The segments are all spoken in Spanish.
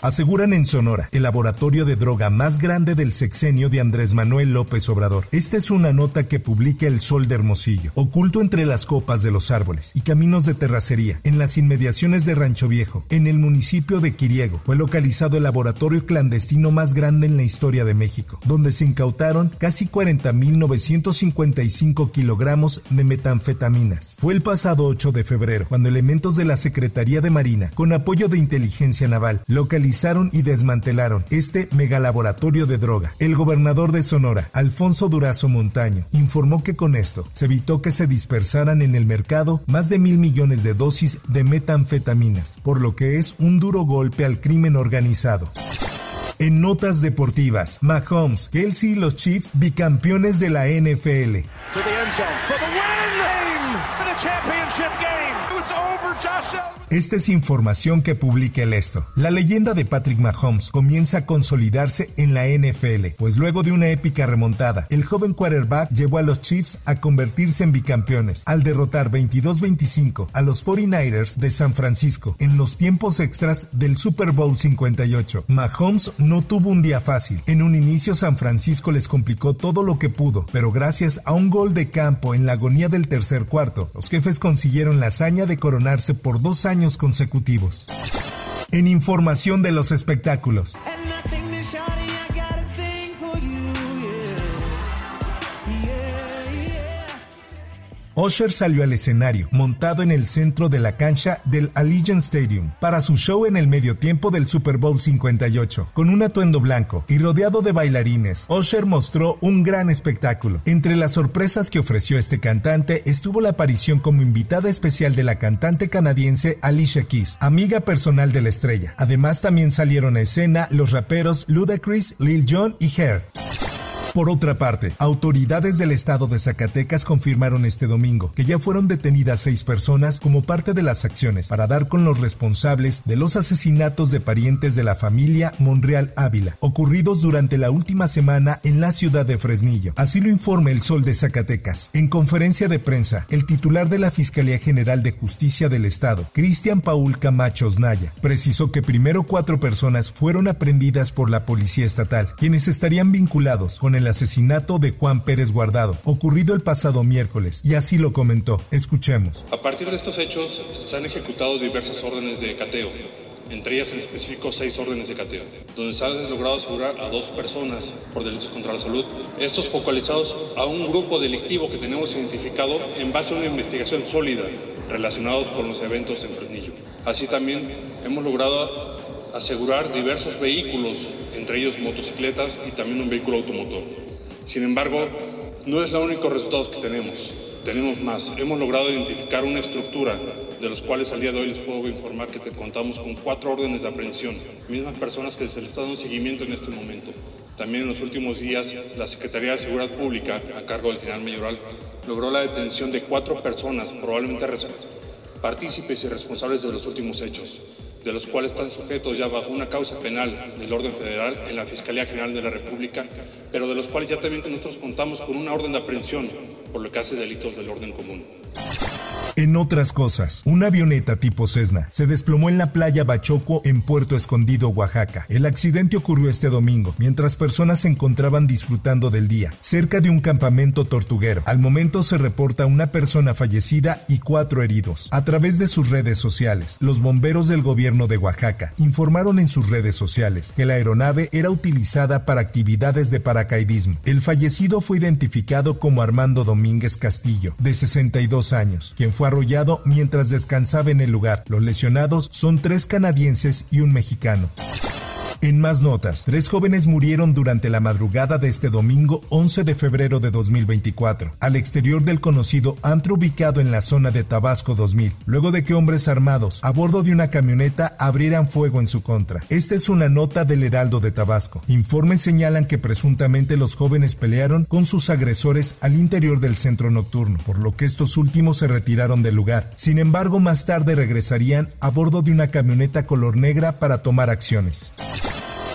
Aseguran en Sonora el laboratorio de droga más grande del sexenio de Andrés Manuel López Obrador. Esta es una nota que publica El Sol de Hermosillo, oculto entre las copas de los árboles y caminos de terracería, en las inmediaciones de Rancho Viejo, en el municipio de Quiriego, fue localizado el laboratorio clandestino más grande en la historia de México, donde se incautaron casi 40.955 kilogramos de metanfetaminas. Fue el pasado 8 de febrero, cuando elementos de la Secretaría de Marina, con apoyo de inteligencia naval, localizaron y desmantelaron este megalaboratorio de droga. El gobernador de Sonora, Alfonso Durazo Montaño, informó que con esto se evitó que se dispersaran en el mercado más de mil millones de dosis de metanfetaminas, por lo que es un duro golpe al crimen organizado. En notas deportivas, Mahomes, Kelsey y los Chiefs bicampeones de la NFL. Esta es información que publica el esto. La leyenda de Patrick Mahomes comienza a consolidarse en la NFL, pues luego de una épica remontada, el joven quarterback llevó a los Chiefs a convertirse en bicampeones al derrotar 22-25 a los 49ers de San Francisco en los tiempos extras del Super Bowl 58. Mahomes no tuvo un día fácil. En un inicio San Francisco les complicó todo lo que pudo, pero gracias a un gol de campo en la agonía del tercer cuarto, los jefes consiguieron la hazaña de coronarse por dos años consecutivos. En información de los espectáculos. Usher salió al escenario, montado en el centro de la cancha del Allegiant Stadium, para su show en el medio tiempo del Super Bowl 58. Con un atuendo blanco y rodeado de bailarines, Usher mostró un gran espectáculo. Entre las sorpresas que ofreció este cantante estuvo la aparición como invitada especial de la cantante canadiense Alicia Keys, amiga personal de la estrella. Además también salieron a escena los raperos Ludacris, Lil Jon y Hair. Por otra parte, autoridades del estado de Zacatecas confirmaron este domingo que ya fueron detenidas seis personas como parte de las acciones para dar con los responsables de los asesinatos de parientes de la familia Monreal Ávila, ocurridos durante la última semana en la ciudad de Fresnillo. Así lo informa el Sol de Zacatecas. En conferencia de prensa, el titular de la Fiscalía General de Justicia del Estado, Cristian Paul Camacho Osnaya, precisó que primero cuatro personas fueron aprendidas por la Policía Estatal, quienes estarían vinculados con el asesinato de Juan Pérez Guardado, ocurrido el pasado miércoles, y así lo comentó. Escuchemos. A partir de estos hechos se han ejecutado diversas órdenes de cateo, entre ellas en específico seis órdenes de cateo, donde se han logrado asegurar a dos personas por delitos contra la salud. Estos focalizados a un grupo delictivo que tenemos identificado en base a una investigación sólida relacionados con los eventos en Fresnillo. Así también hemos logrado asegurar diversos vehículos, entre ellos motocicletas y también un vehículo automotor. Sin embargo, no es los único resultados que tenemos. Tenemos más. Hemos logrado identificar una estructura de los cuales al día de hoy les puedo informar que contamos con cuatro órdenes de aprehensión, mismas personas que se les está dando seguimiento en este momento. También en los últimos días, la Secretaría de Seguridad Pública, a cargo del general mayoral, logró la detención de cuatro personas, probablemente partícipes y responsables de los últimos hechos de los cuales están sujetos ya bajo una causa penal del orden federal en la Fiscalía General de la República, pero de los cuales ya también nosotros contamos con una orden de aprehensión por lo que hace delitos del orden común. En otras cosas, una avioneta tipo Cessna se desplomó en la playa Bachoco en Puerto Escondido, Oaxaca. El accidente ocurrió este domingo, mientras personas se encontraban disfrutando del día, cerca de un campamento tortuguero. Al momento se reporta una persona fallecida y cuatro heridos. A través de sus redes sociales, los bomberos del gobierno de Oaxaca informaron en sus redes sociales que la aeronave era utilizada para actividades de paracaidismo. El fallecido fue identificado como Armando Domínguez Castillo, de 62 años, quien fue arrollado mientras descansaba en el lugar. Los lesionados son tres canadienses y un mexicano. En más notas, tres jóvenes murieron durante la madrugada de este domingo 11 de febrero de 2024, al exterior del conocido antro ubicado en la zona de Tabasco 2000, luego de que hombres armados a bordo de una camioneta abrieran fuego en su contra. Esta es una nota del Heraldo de Tabasco. Informes señalan que presuntamente los jóvenes pelearon con sus agresores al interior del centro nocturno, por lo que estos últimos se retiraron del lugar. Sin embargo, más tarde regresarían a bordo de una camioneta color negra para tomar acciones.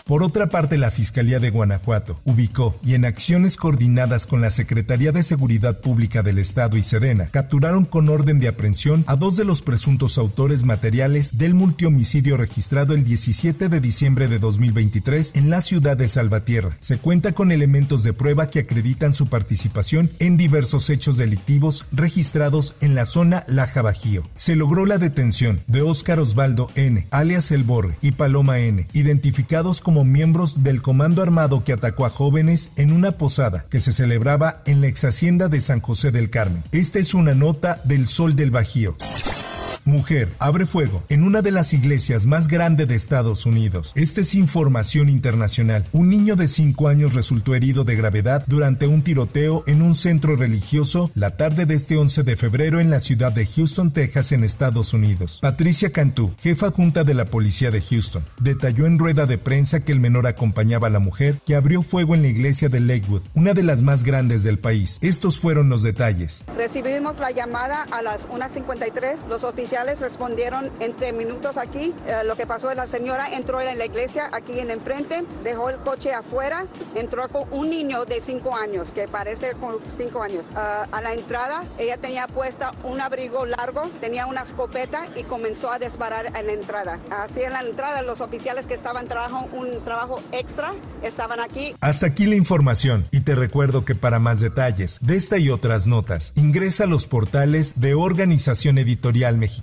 Por otra parte, la Fiscalía de Guanajuato ubicó y en acciones coordinadas con la Secretaría de Seguridad Pública del Estado y Sedena, capturaron con orden de aprehensión a dos de los presuntos autores materiales del multihomicidio registrado el 17 de diciembre de 2023 en la ciudad de Salvatierra. Se cuenta con elementos de prueba que acreditan su participación en diversos hechos delictivos registrados en la zona Laja Bajío. Se logró la detención de Óscar Osvaldo N., alias El Borre, y Paloma N., identificados como como miembros del comando armado que atacó a jóvenes en una posada que se celebraba en la ex hacienda de San José del Carmen. Esta es una nota del Sol del Bajío. Mujer abre fuego en una de las iglesias más grandes de Estados Unidos. Esta es información internacional. Un niño de 5 años resultó herido de gravedad durante un tiroteo en un centro religioso la tarde de este 11 de febrero en la ciudad de Houston, Texas, en Estados Unidos. Patricia Cantú, jefa junta de la policía de Houston, detalló en rueda de prensa que el menor acompañaba a la mujer que abrió fuego en la iglesia de Lakewood, una de las más grandes del país. Estos fueron los detalles. Recibimos la llamada a las 1.53. Los oficiales respondieron entre minutos aquí. Eh, lo que pasó es la señora entró en la iglesia aquí en enfrente, dejó el coche afuera, entró con un niño de cinco años, que parece con cinco años. Ah, a la entrada, ella tenía puesta un abrigo largo, tenía una escopeta y comenzó a disparar en la entrada. Así en la entrada, los oficiales que estaban trabajando un trabajo extra estaban aquí. Hasta aquí la información y te recuerdo que para más detalles de esta y otras notas, ingresa a los portales de Organización Editorial Mexicana